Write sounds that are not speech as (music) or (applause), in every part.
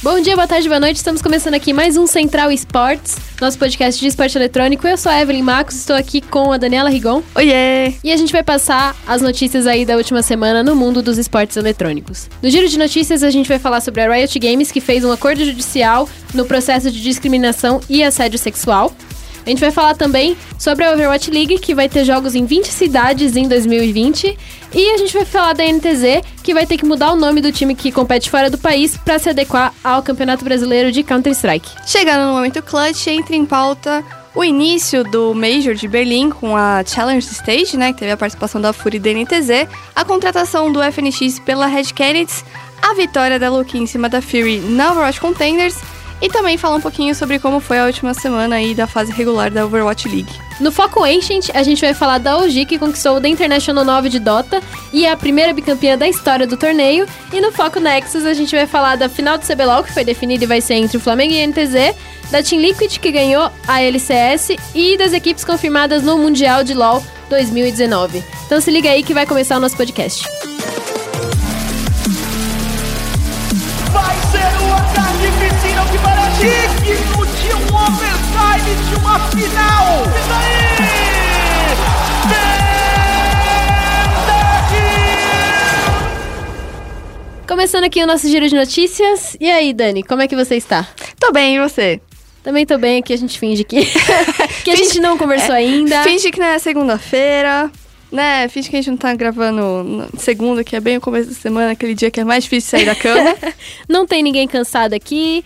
Bom dia, boa tarde, boa noite. Estamos começando aqui mais um Central Esportes, nosso podcast de esporte eletrônico. Eu sou a Evelyn Marcos, estou aqui com a Daniela Rigon. Oiê! E a gente vai passar as notícias aí da última semana no mundo dos esportes eletrônicos. No giro de notícias, a gente vai falar sobre a Riot Games, que fez um acordo judicial no processo de discriminação e assédio sexual. A gente vai falar também sobre a Overwatch League, que vai ter jogos em 20 cidades em 2020. E a gente vai falar da NTZ, que vai ter que mudar o nome do time que compete fora do país para se adequar ao Campeonato Brasileiro de Counter-Strike. Chegando no momento clutch, entra em pauta o início do Major de Berlim com a Challenge Stage, né, que teve a participação da Fury da NTZ, a contratação do FNX pela Red Canids, a vitória da Luke em cima da Fury na Overwatch Contenders e também falar um pouquinho sobre como foi a última semana aí da fase regular da Overwatch League. No Foco Ancient, a gente vai falar da OG, que conquistou o The International 9 de Dota e é a primeira bicampeã da história do torneio. E no Foco Nexus, a gente vai falar da final do CBLOL, que foi definida e vai ser entre o Flamengo e a NTZ, da Team Liquid, que ganhou a LCS, e das equipes confirmadas no Mundial de LoL 2019. Então se liga aí que vai começar o nosso podcast. Vai digno de um overtime de uma final. E daí? Começando aqui o nosso giro de notícias. E aí, Dani, como é que você está? Tô bem, e você? Também tô bem, aqui a gente finge que, (laughs) que a gente não conversou ainda. Finge que não é segunda-feira, né? Finge que a gente não tá gravando segunda, que é bem o começo da semana, aquele dia que é mais difícil sair da cama. (laughs) não tem ninguém cansado aqui.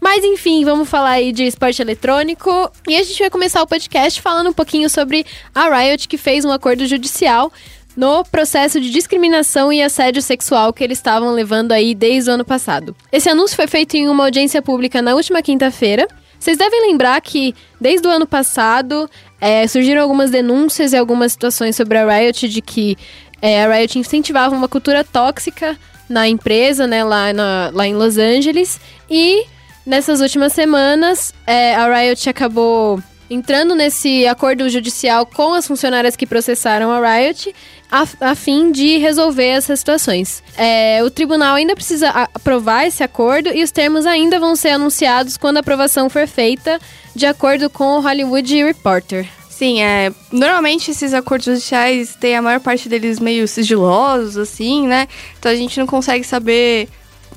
Mas enfim, vamos falar aí de esporte eletrônico. E a gente vai começar o podcast falando um pouquinho sobre a Riot, que fez um acordo judicial no processo de discriminação e assédio sexual que eles estavam levando aí desde o ano passado. Esse anúncio foi feito em uma audiência pública na última quinta-feira. Vocês devem lembrar que, desde o ano passado, é, surgiram algumas denúncias e algumas situações sobre a Riot de que é, a Riot incentivava uma cultura tóxica na empresa, né, lá, na, lá em Los Angeles. E nessas últimas semanas, é, a Riot acabou entrando nesse acordo judicial com as funcionárias que processaram a Riot a, a fim de resolver essas situações. É, o tribunal ainda precisa aprovar esse acordo e os termos ainda vão ser anunciados quando a aprovação for feita, de acordo com o Hollywood Reporter. Sim, é. Normalmente esses acordos judiciais têm a maior parte deles meio sigilosos, assim, né? Então a gente não consegue saber,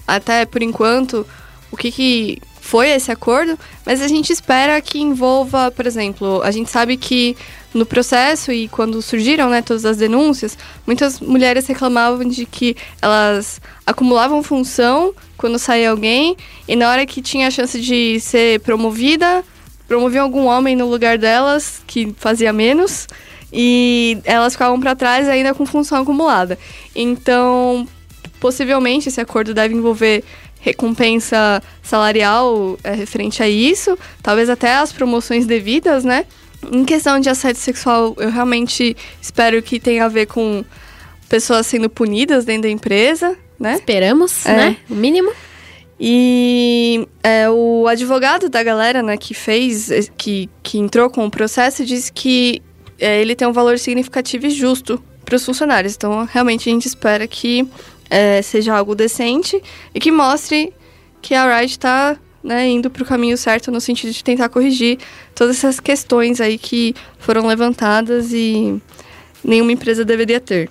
até por enquanto, o que, que foi esse acordo, mas a gente espera que envolva, por exemplo, a gente sabe que no processo e quando surgiram né, todas as denúncias, muitas mulheres reclamavam de que elas acumulavam função quando saía alguém e na hora que tinha a chance de ser promovida, promoviam algum homem no lugar delas que fazia menos e elas ficavam para trás ainda com função acumulada. Então, possivelmente esse acordo deve envolver recompensa salarial é, referente a isso, talvez até as promoções devidas, né? Em questão de assédio sexual, eu realmente espero que tenha a ver com pessoas sendo punidas dentro da empresa, né? Esperamos, é. né? O mínimo. E é, o advogado da galera, né, que fez, que, que entrou com o processo, disse que é, ele tem um valor significativo e justo para os funcionários. Então, realmente, a gente espera que é, seja algo decente e que mostre que a Riot está né, indo para o caminho certo no sentido de tentar corrigir todas essas questões aí que foram levantadas e nenhuma empresa deveria ter.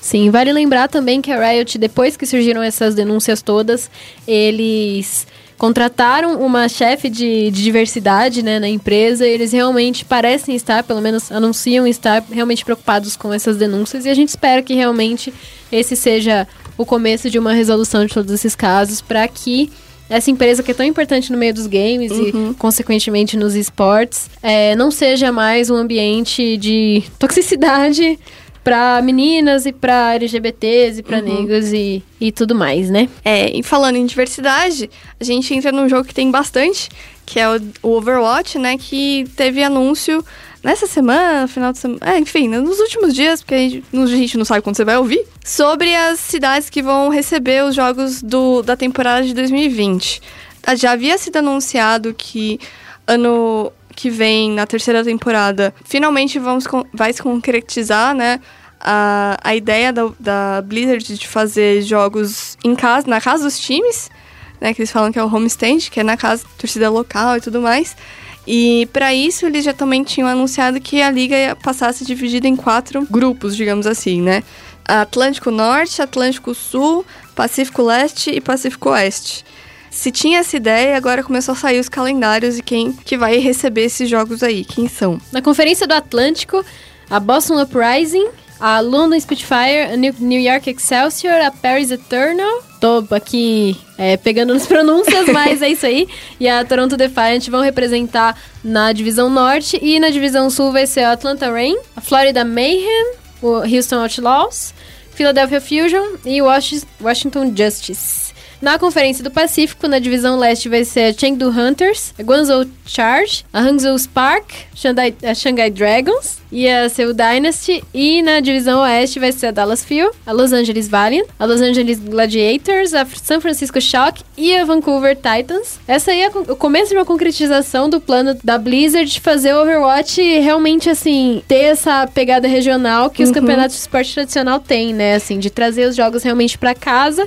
Sim, vale lembrar também que a Riot, depois que surgiram essas denúncias todas, eles contrataram uma chefe de, de, diversidade né, na empresa. Eles realmente parecem estar, pelo menos anunciam estar realmente preocupados com essas denúncias. E a gente espera que realmente esse seja o começo de uma resolução de todos esses casos para que essa empresa que é tão importante no meio dos games uhum. e, consequentemente, nos esportes, é, não seja mais um ambiente de toxicidade (laughs) para meninas e para LGBTs e para uhum. negros e, e tudo mais, né? É, e falando em diversidade, a gente entra num jogo que tem bastante, que é o, o Overwatch, né? Que teve anúncio nessa semana, final de semana, é, enfim, nos últimos dias, porque a gente, a gente, não sabe quando você vai ouvir, sobre as cidades que vão receber os jogos do, da temporada de 2020. Ah, já havia sido anunciado que ano que vem, na terceira temporada, finalmente vamos, vai se concretizar, né? A, a ideia da, da Blizzard de fazer jogos em casa, na casa dos times né? Que eles falam que é o homestand, que é na casa, torcida local e tudo mais. E para isso eles já também tinham anunciado que a liga ia ser dividida em quatro grupos, digamos assim, né? Atlântico Norte, Atlântico Sul, Pacífico Leste e Pacífico Oeste. Se tinha essa ideia, agora começou a sair os calendários e quem que vai receber esses jogos aí, quem são. Na Conferência do Atlântico, a Boston Uprising, a London Spitfire, a New York Excelsior, a Paris Eternal. Tô aqui é, pegando nas (laughs) pronúncias, mas é isso aí. E a Toronto Defiant vão representar na divisão norte. E na divisão sul vai ser a Atlanta Rain, a Florida Mayhem, o Houston Outlaws, Philadelphia Fusion e Washington Justice. Na Conferência do Pacífico, na divisão leste, vai ser a Chengdu Hunters, a Guangzhou Charge, a Hangzhou Spark, Shanghai, a Shanghai Dragons e a Seoul Dynasty. E na divisão oeste vai ser a Dallas Fuel, a Los Angeles Valiant, a Los Angeles Gladiators, a San Francisco Shock e a Vancouver Titans. Essa aí é o começo de uma concretização do plano da Blizzard de fazer o Overwatch realmente, assim, ter essa pegada regional que os Uhum. campeonatos de esporte tradicional têm, né? Assim, de trazer os jogos realmente pra casa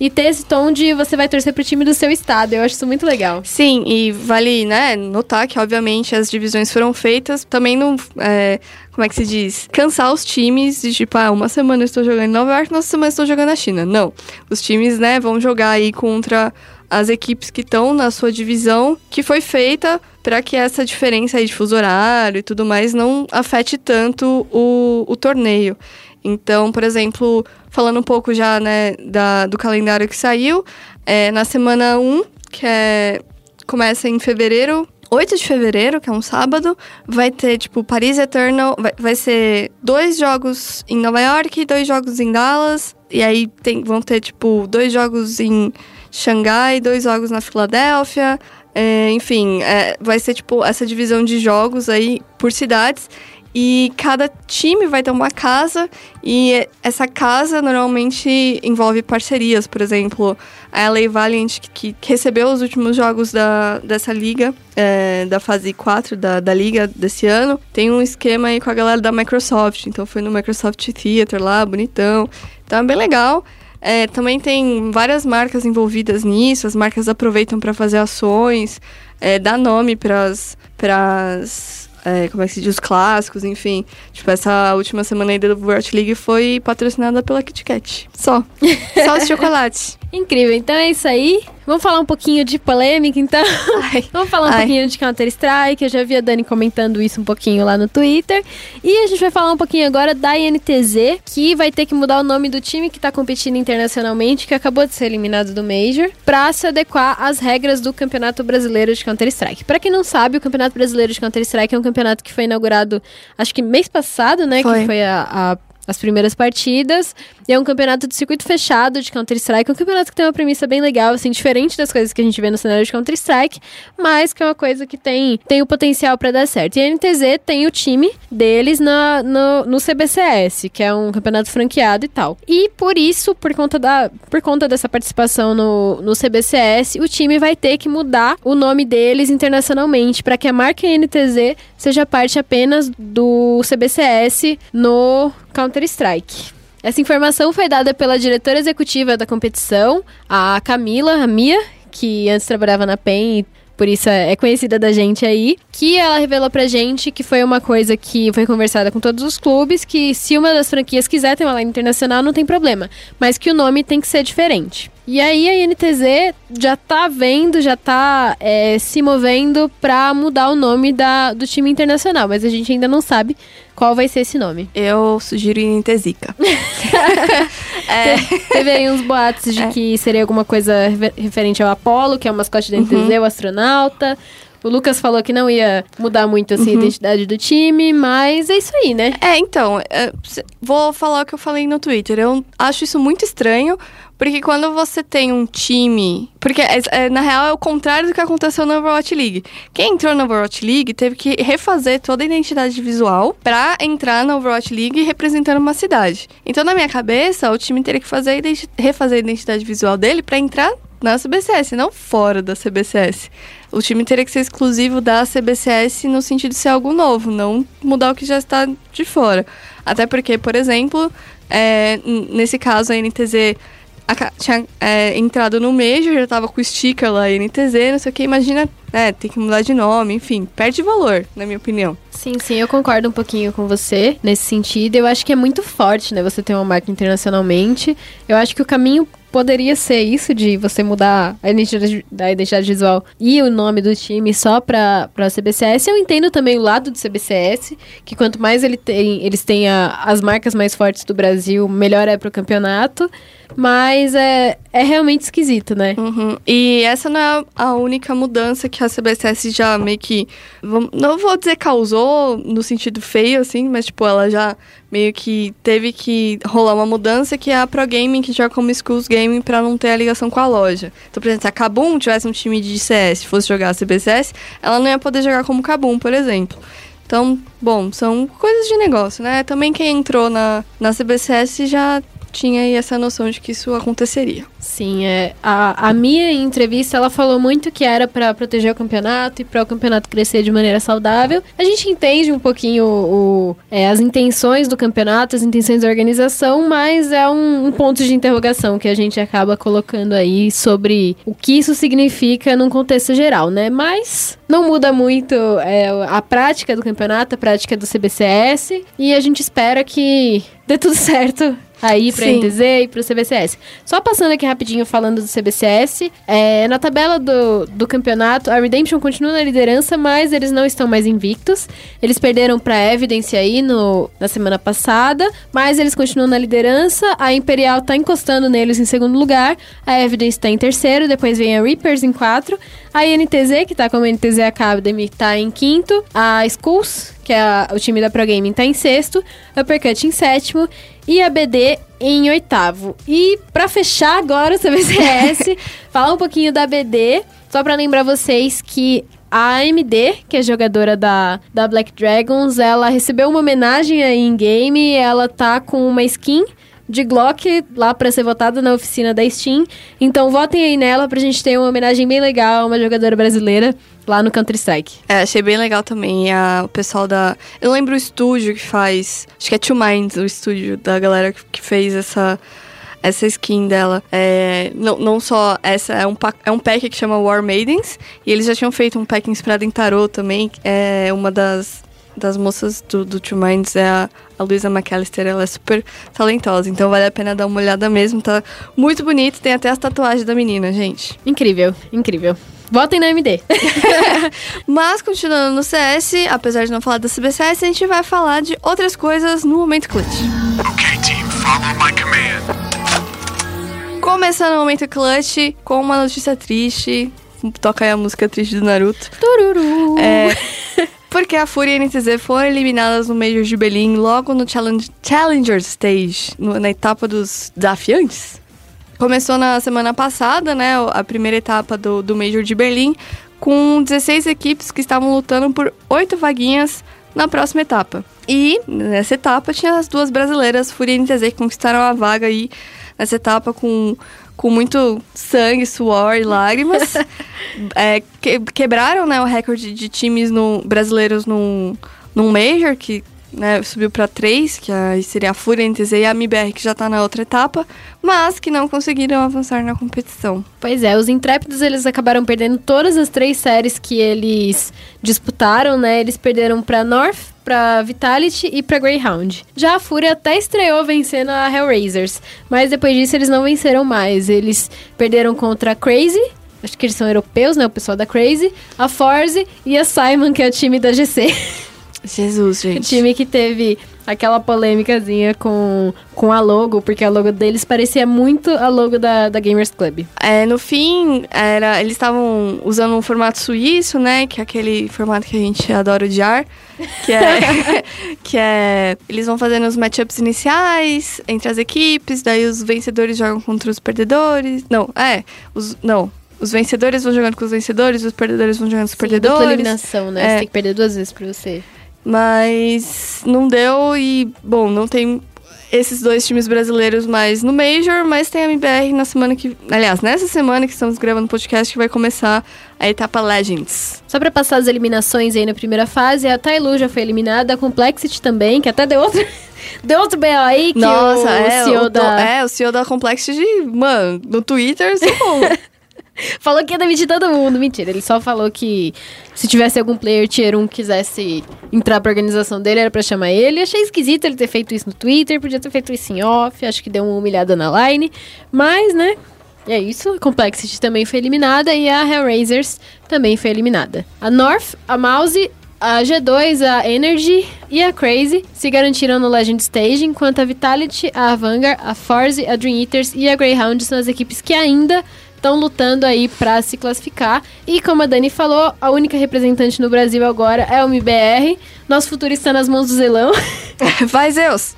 e ter esse tom de você vai torcer pro time do seu estado. Eu acho isso muito legal. Sim, e vale, né, notar que, obviamente, as divisões foram feitas. Também não. é, como é que se diz? Cansar os times de tipo, ah, uma semana eu estou jogando em Nova York, outra semana eu estou jogando na China. Não. Os times, né, vão jogar aí contra as equipes que estão na sua divisão, que foi feita para que essa diferença aí de fuso horário e tudo mais não afete tanto o, o torneio. Então, por exemplo, falando um pouco já, né, da, do calendário que saiu, é, na semana 1, que é, começa em fevereiro, 8 de fevereiro, que é um sábado, vai ter, tipo, Paris Eternal, vai, vai ser dois jogos em Nova York dois jogos em Dallas, e aí tem, vão ter, tipo, dois jogos em Xangai, dois jogos na Filadélfia, é, enfim, é, vai ser, tipo, essa divisão de jogos aí por cidades, e cada time vai ter uma casa e essa casa normalmente envolve parcerias, por exemplo, a LA Valiant, que, recebeu os últimos jogos da, dessa liga, é, da fase 4 da, da liga desse ano, tem um esquema aí com a galera da Microsoft, então foi no Microsoft Theater lá, bonitão, então é bem legal. É, também tem várias marcas envolvidas nisso, as marcas aproveitam para fazer ações, é, dar nome para as é, como é que se diz, os clássicos, enfim. Tipo, essa última semana aí do World League foi patrocinada pela Kit Kat. Só. (laughs) Só os chocolates. Incrível, então é isso aí. Vamos falar um pouquinho de polêmica, então. Ai. (laughs) Vamos falar um Ai. pouquinho de Counter-Strike. Eu já vi a Dani comentando isso um pouquinho lá no Twitter. E a gente vai falar um pouquinho agora da INTZ, que vai ter que mudar o nome do time que tá competindo internacionalmente, que acabou de ser eliminado do Major, pra se adequar às regras do Campeonato Brasileiro de Counter-Strike. Pra quem não sabe, o Campeonato Brasileiro de Counter-Strike é um campeonato que foi inaugurado, acho que mês passado, né? Foi. Que foi a- a as primeiras partidas. E é um campeonato de circuito fechado de Counter-Strike. Um campeonato que tem uma premissa bem legal, assim, diferente das coisas que a gente vê no cenário de Counter-Strike, mas que é uma coisa que tem, tem o potencial pra dar certo. E a NTZ tem o time deles na, no, no CBCS, que é um campeonato franqueado e tal. E por isso, por conta, da, por conta dessa participação no, no CBCS, o time vai ter que mudar o nome deles internacionalmente para que a marca NTZ seja parte apenas do CBCS no Counter-Strike. Essa informação foi dada pela diretora executiva da competição, a Camila, a Mia, que antes trabalhava na PEN e por isso é conhecida da gente aí, que ela revelou pra gente que foi uma coisa que foi conversada com todos os clubes, que se uma das franquias quiser ter uma line internacional, não tem problema, mas que o nome tem que ser diferente. E aí a INTZ já tá vendo, já tá é, se movendo pra mudar o nome da, do time internacional, mas a gente ainda não sabe qual vai ser esse nome. Eu sugiro Intezica. (laughs) Te- Teve aí uns boatos de É. que seria alguma coisa refer- referente ao Apollo, que é o mascote da Uhum. NTZ, o astronauta. O Lucas falou que não ia mudar muito assim, Uhum. a identidade do time, mas é isso aí, né? É, então, é, vou falar o que eu falei no Twitter. Eu acho isso muito estranho, porque quando você tem um time. Porque, é- é, na real, é o contrário do que aconteceu na Overwatch League. Quem entrou na Overwatch League teve que refazer toda a identidade visual pra entrar na Overwatch League representando uma cidade. Então, na minha cabeça, o time teria que fazer refazer a identidade visual dele pra entrar na CBCS, não fora da CBCS. O time teria que ser exclusivo da CBCS no sentido de ser algo novo, não mudar o que já está de fora. Até porque, por exemplo, é, nesse caso a NTZ aca- tinha é, entrado no Major, já tava com o sticker lá, NTZ, não sei o que, imagina, né, tem que mudar de nome, enfim, perde valor, na minha opinião. Sim, sim, eu concordo um pouquinho com você nesse sentido. Eu acho que é muito forte, né, você ter uma marca internacionalmente. Eu acho que o caminho poderia ser isso de você mudar a identidade, visual e o nome do time só pra, pra CBCS. Eu entendo também o lado do CBCS, que quanto mais ele tem, eles têm a- as marcas mais fortes do Brasil, melhor é pro campeonato. Mas é, é realmente esquisito, né? Uhum. E essa não é a única mudança que a CBCS já meio que. Não vou dizer causou no sentido feio, assim, mas tipo, ela já meio que teve que rolar uma mudança que é a Pro Gaming, que joga como Schools Gaming pra não ter a ligação com a loja. Então, por exemplo, se a Kabum tivesse um time de CS fosse jogar a CBCS, ela não ia poder jogar como Kabum, por exemplo. Então, bom, são coisas de negócio, né? Também quem entrou na, na CBCS já tinha aí essa noção de que isso aconteceria. Sim, é, a, a em entrevista ela falou muito que era pra proteger o campeonato e para o campeonato crescer de maneira saudável. A gente entende um pouquinho o, é, as intenções do campeonato, as intenções da organização, mas é um, um ponto de interrogação que a gente acaba colocando aí sobre o que isso significa num contexto geral, né? Mas não muda muito é, a prática do campeonato, a prática do CBCS e a gente espera que dê tudo (laughs) certo aí Sim. NTZ e pro CBCS. Só passando aqui rapidinho falando do CBCS, é, na tabela do, do campeonato, a Redemption continua na liderança, mas eles não estão mais invictos. Eles perderam pra Evidence aí no, na semana passada, mas eles continuam na liderança. A Imperial tá encostando neles em segundo lugar, a Evidence tá em terceiro, depois vem a Reapers em quatro, a INTZ, que tá como NTZ Academy, tá em quinto, a Skulls, que é a- o time da Pro Gaming, tá em sexto, Uppercut em sétimo e a BD em oitavo. E pra fechar agora o CBCS, (laughs) falar um pouquinho da BD, só pra lembrar vocês que a AMD, que é jogadora da, da Black Dragons, ela recebeu uma homenagem aí em game, ela tá com uma skin de Glock lá pra ser votada na oficina da Steam. Então votem aí nela pra gente ter uma homenagem bem legal a uma jogadora brasileira lá no Counter-Strike. É, achei bem legal também. A, o pessoal da. Eu lembro o estúdio que faz. Acho que é Two Minds, o estúdio da galera que, que fez essa. Essa skin dela. É, não, não só essa, é um, é um pack que chama War Maidens. E eles já tinham feito um pack inspirado em tarot também. É uma das, das moças do, do Two Minds é a, a Luisa McAllister. Ela é super talentosa. Então vale a pena dar uma olhada mesmo. Tá muito bonito. Tem até as tatuagens da menina, gente. Incrível, incrível. Votem na AMD. (laughs) Mas, continuando no CS, apesar de não falar da CBCS, a gente vai falar de outras coisas no Momento Clutch. Okay, team, follow my command. Começando o Momento Clutch com uma notícia triste. Toca aí a música triste do Naruto. Tururu. É, porque a Fúria e a NTZ foram eliminadas no Major de Berlim logo no Challenge, Challenger Stage, no- na etapa dos desafiantes. Começou na semana passada, né, a primeira etapa do, do Major de Berlim, com 16 equipes que estavam lutando por oito vaguinhas na próxima etapa. E nessa etapa tinha as duas brasileiras, Fúria e NTZ, que conquistaram a vaga aí nessa etapa com, com muito sangue, suor e lágrimas. (laughs) É, que- quebraram né, o recorde de times no, brasileiros num, num Major, que né, subiu para três, que aí seria a Fúria, a NTZ e a MBR, que já tá na outra etapa, mas que não conseguiram avançar na competição. Pois é, os Intrépidos eles acabaram perdendo todas as três séries que eles disputaram, né? Eles perderam pra North, pra Vitality e pra Greyhound. Já a Fúria até estreou vencendo a Hellraisers, mas depois disso eles não venceram mais. Eles perderam contra a Crazy, acho que eles são europeus, né? O pessoal da Crazy, a Forze e a Simon, que é o time da GC. (laughs) Jesus, O gente. time que teve aquela polêmicazinha com, com a logo, porque a logo deles parecia muito a logo da, da Gamers Club. É, no fim, era, eles estavam usando um formato suíço, né? Que é aquele formato que a gente adora odiar. Que é, (laughs) que é. Eles vão fazendo os matchups iniciais entre as equipes, daí os vencedores jogam contra os perdedores. Não, é. Os, não. Os vencedores vão jogando com os vencedores, os perdedores vão jogando com os Sim, dupla perdedores. eliminação, né? É. Você tem que perder duas vezes pra você. Mas não deu e, bom, não tem. esses dois times brasileiros mais no Major, mas tem a MBR na semana que. Aliás, nessa semana que estamos gravando o podcast, que vai começar a etapa Legends. Só pra passar as eliminações aí na primeira fase, a Tailu já foi eliminada, a Complexity também, que até deu outro, (laughs) deu outro BO aí, que Nossa, o é, CEO o, da... é, o CEO da Complexity, mano, no Twitter, assim, (laughs) (laughs) Falou que ia demitir todo mundo. Mentira, ele só falou que se tivesse algum player tier 1 que quisesse entrar pra organização dele, era pra chamar ele. Achei esquisito ele ter feito isso no Twitter, podia ter feito isso em off, acho que deu uma humilhada na line. Mas, né, é isso. A Complexity também foi eliminada e a Hellraisers também foi eliminada. A North, a Mouse, a G2, a Energy e a Crazy se garantiram no Legend Stage, enquanto a Vitality, a Vanguard, a Force, a Dream Eaters e a Greyhound são as equipes que ainda estão lutando aí pra se classificar. E como a Dani falou, a única representante no Brasil agora é o MBR. Nosso futuro está nas mãos do Zelão. (laughs) vai Zeus.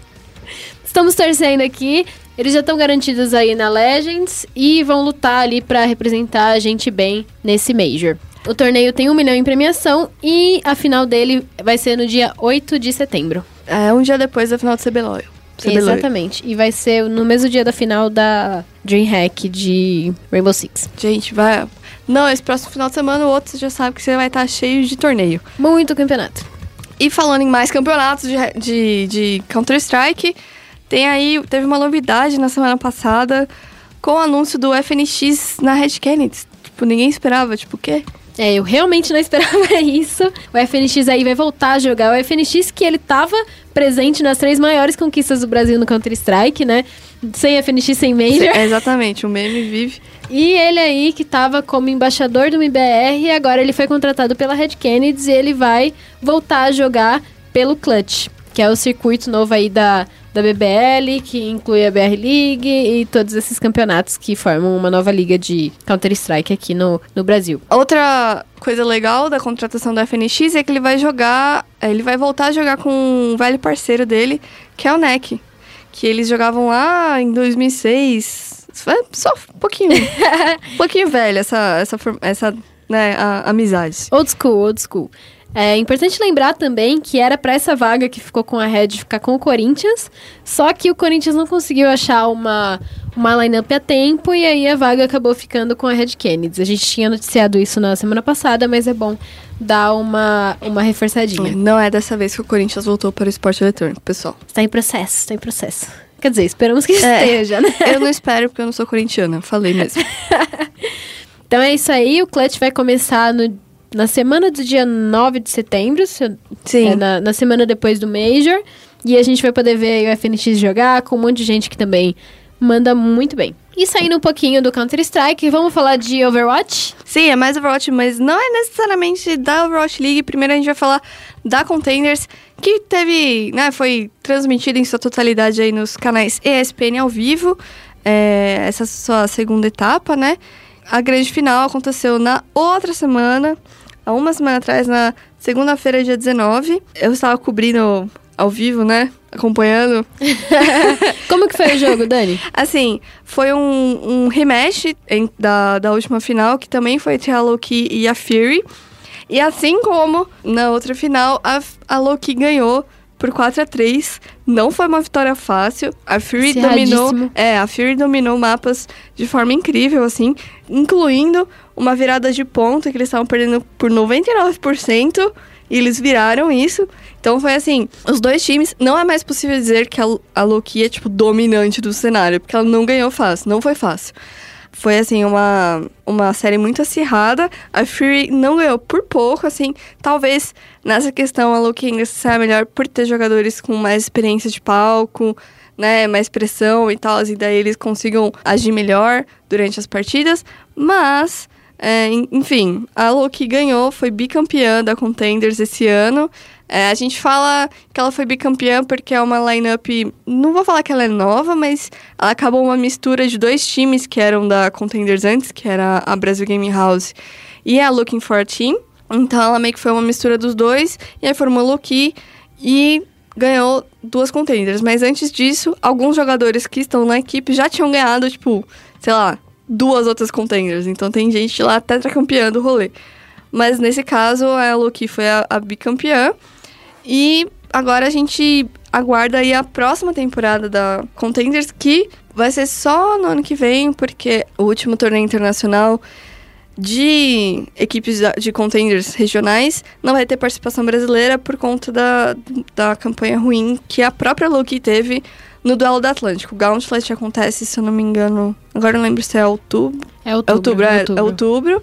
Estamos torcendo aqui. Eles já estão garantidos aí na Legends e vão lutar ali pra representar a gente bem nesse Major. O torneio tem um milhão em premiação e a final dele vai ser no dia 8 de setembro. É um dia depois da final do CBLOL. CBLOL. Exatamente. E vai ser no mesmo dia da final da DreamHack de Rainbow Six. Gente, vai... Não, esse próximo final de semana, o outro você já sabe que você vai estar cheio de torneio. Muito campeonato. E falando em mais campeonatos de, de, de Counter-Strike, tem aí, teve uma novidade na semana passada com o anúncio do FNX na Red Kennedy. Tipo, ninguém esperava, tipo, o quê? É, eu realmente não (laughs) esperava isso. O FNX aí vai voltar a jogar. O FNX que ele tava presente nas três maiores conquistas do Brasil no Counter-Strike, né? Sem FNX, sem Major. É, exatamente, o meme vive. E ele aí que tava como embaixador do MBR e agora ele foi contratado pela Red Kennedy e ele vai voltar a jogar pelo Clutch, que é o circuito novo aí da, da BBL, que inclui a BR League e todos esses campeonatos que formam uma nova liga de Counter-Strike aqui no, no Brasil. Outra coisa legal da contratação do FNX é que ele vai jogar, ele vai voltar a jogar com um velho parceiro dele, que é o NEC. Que eles jogavam lá em 2006. Foi só um pouquinho. (laughs) um pouquinho velho essa, essa, essa né, a- amizade. Old school, old school. É importante lembrar também que era pra essa vaga que ficou com a Red ficar com o Corinthians, só que o Corinthians não conseguiu achar uma, uma lineup a tempo e aí a vaga acabou ficando com a Red Kennedy. A gente tinha noticiado isso na semana passada, mas é bom dar uma, uma reforçadinha. Não é dessa vez que o Corinthians voltou para o esporte eletrônico, pessoal. Está em processo, está em processo. Quer dizer, esperamos que É. esteja, né? Eu não espero porque eu não sou corintiana, falei mesmo. (laughs) Então é isso aí, o Clutch vai começar no, na semana do dia 9 de setembro, se Sim. é, na, na semana depois do Major. E a gente vai poder ver o FNX jogar com um monte de gente que também manda muito bem. E saindo um pouquinho do Counter-Strike, vamos falar de Overwatch? Sim, é mais Overwatch, mas não é necessariamente da Overwatch League. Primeiro a gente vai falar da Containers, que teve, né, foi transmitida em sua totalidade aí nos canais ESPN ao vivo. É, essa sua segunda etapa, né? A grande final aconteceu na outra semana, há uma semana atrás, na segunda-feira, dia 19. Eu estava cobrindo ao vivo, né? Acompanhando. (laughs) Como que foi o jogo, Dani? Assim, foi um, um rematch em- da, da última final, que também foi entre a Loki e a Fury. E assim como na outra final, a, a Loki ganhou por 4 a 3 Não foi uma vitória fácil. A Fury dominou. É, a Fury dominou mapas de forma incrível, assim, incluindo uma virada de ponto que eles estavam perdendo por 99%. E eles viraram isso. Então foi assim, os dois times, não é mais possível dizer que a, a Loki é, tipo, dominante do cenário, porque ela não ganhou fácil, não foi fácil. Foi, assim, uma, uma série muito acirrada. A Fury não ganhou por pouco, assim. Talvez nessa questão a Loki ainda saia melhor por ter jogadores com mais experiência de palco, né? Mais pressão e tal. E daí eles consigam agir melhor durante as partidas. Mas, é, en- enfim, a Loki ganhou, foi bicampeã da Contenders esse ano. É, a gente fala que ela foi bicampeã porque é uma lineup. Não vou falar que ela é nova, mas ela acabou uma mistura de dois times que eram da Contenders antes, que era a Brasil Gaming House e a Looking for a Team. Então ela meio que foi uma mistura dos dois, e aí formou Loki e ganhou duas Contenders. Mas antes disso, alguns jogadores que estão na equipe já tinham ganhado, tipo, sei lá, duas outras Contenders. Então tem gente lá tetracampeã do rolê. Mas nesse caso, a Loki foi a, a bicampeã. E agora a gente. aguarda aí a próxima temporada da Contenders, que vai ser só no ano que vem, porque o último torneio internacional de equipes de contenders regionais não vai ter participação brasileira por conta da, da campanha ruim que a própria Loki teve no duelo do Atlântico. O Gauntlet acontece, se eu não me engano, agora não lembro se é outubro. É É outubro. outubro, é, é outubro.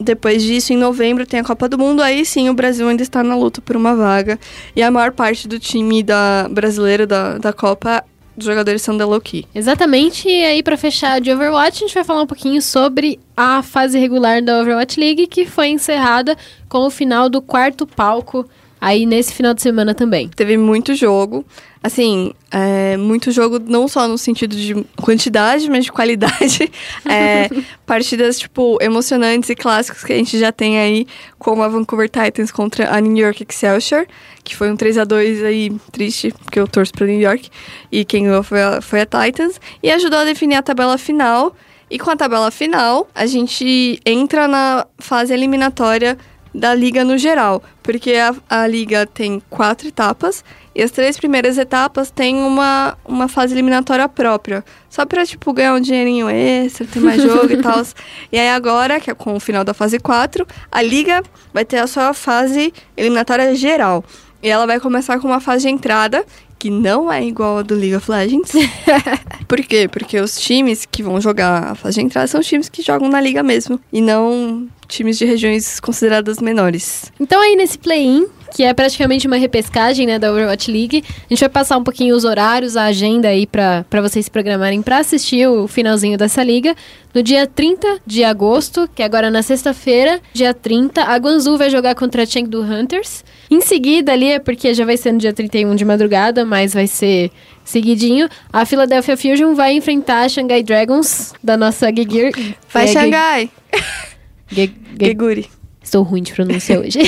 Depois disso, em novembro, tem a Copa do Mundo. Aí sim, o Brasil ainda está na luta por uma vaga. E a maior parte do time da brasileiro da, da Copa, os jogadores são da Loki. Exatamente, e aí pra fechar de Overwatch, a gente vai falar um pouquinho sobre a fase regular da Overwatch League, que foi encerrada com o final do quarto palco aí nesse final de semana também. Teve muito jogo. Assim, é, muito jogo não só no sentido de quantidade, mas de qualidade. (laughs) É, (laughs) partidas, tipo, emocionantes e clássicos que a gente já tem aí, como a Vancouver Titans contra a New York Excelsior, que foi um 3 a 2 aí triste, porque eu torço pra New York. E quem ganhou foi a, foi a Titans. E ajudou a definir a tabela final. E com a tabela final, a gente entra na fase eliminatória da liga no geral, porque a, a liga tem quatro etapas e as três primeiras etapas têm uma, uma fase eliminatória própria, só pra, tipo, ganhar um dinheirinho extra, ter mais jogo e (laughs) tal. E aí agora, que é com o final da fase 4, a liga vai ter a sua fase eliminatória geral. E ela vai começar com uma fase de entrada, que não é igual a do League of Legends. (laughs) Por quê? Porque os times que vão jogar a fase de entrada são os times que jogam na liga mesmo, e não times de regiões consideradas menores. Então aí nesse play-in, que é praticamente uma repescagem, né, da Overwatch League, a gente vai passar um pouquinho os horários, a agenda aí pra pra vocês se programarem pra assistir o finalzinho dessa liga. No dia 30 de agosto, que é agora na sexta-feira, dia 30, a Guangzhou vai jogar contra a Chengdu Hunters. Em seguida ali, é porque já vai ser no dia 31 de madrugada, mas vai ser seguidinho, a Philadelphia Fusion vai enfrentar a Shanghai Dragons, da nossa Gegir. Vai, é, Xangai! (laughs) Ge- Ge- Geguri. Estou ruim de pronúncia (laughs) hoje.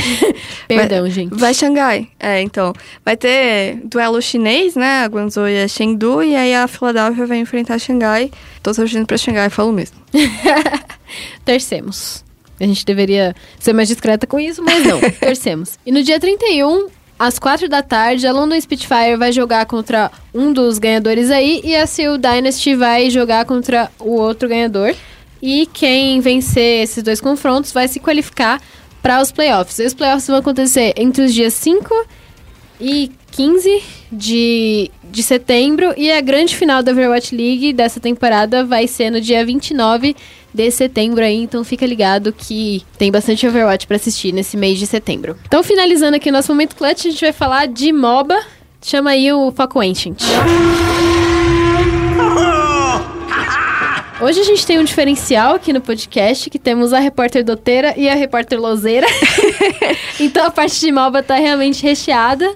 Perdão, gente. Vai Xangai. É, então. Vai ter duelo chinês, né? A Guangzhou e a Chengdu. E aí a Filadélfia vai enfrentar a Xangai. Tô torcendo pra Xangai, falo mesmo. (laughs) Tercemos. A gente deveria ser mais discreta com isso, mas não. (laughs) Tercemos. E no dia 31, às 4 da tarde, a London Spitfire vai jogar contra um dos ganhadores aí. E a Seal Dynasty vai jogar contra o outro ganhador. E quem vencer esses dois confrontos vai se qualificar para os playoffs. Os playoffs vão acontecer entre os dias 5 e 15 de, de setembro. E a grande final da Overwatch League dessa temporada vai ser no dia 29 de setembro aí. Então fica ligado que tem bastante Overwatch pra assistir nesse mês de setembro. Então, finalizando aqui o nosso momento clutch, a gente vai falar de MOBA. Chama aí o Foco Ancient. Hoje a gente tem um diferencial aqui no podcast, que temos a repórter doteira e a repórter lozeira. (laughs) então a parte de MOBA tá realmente recheada.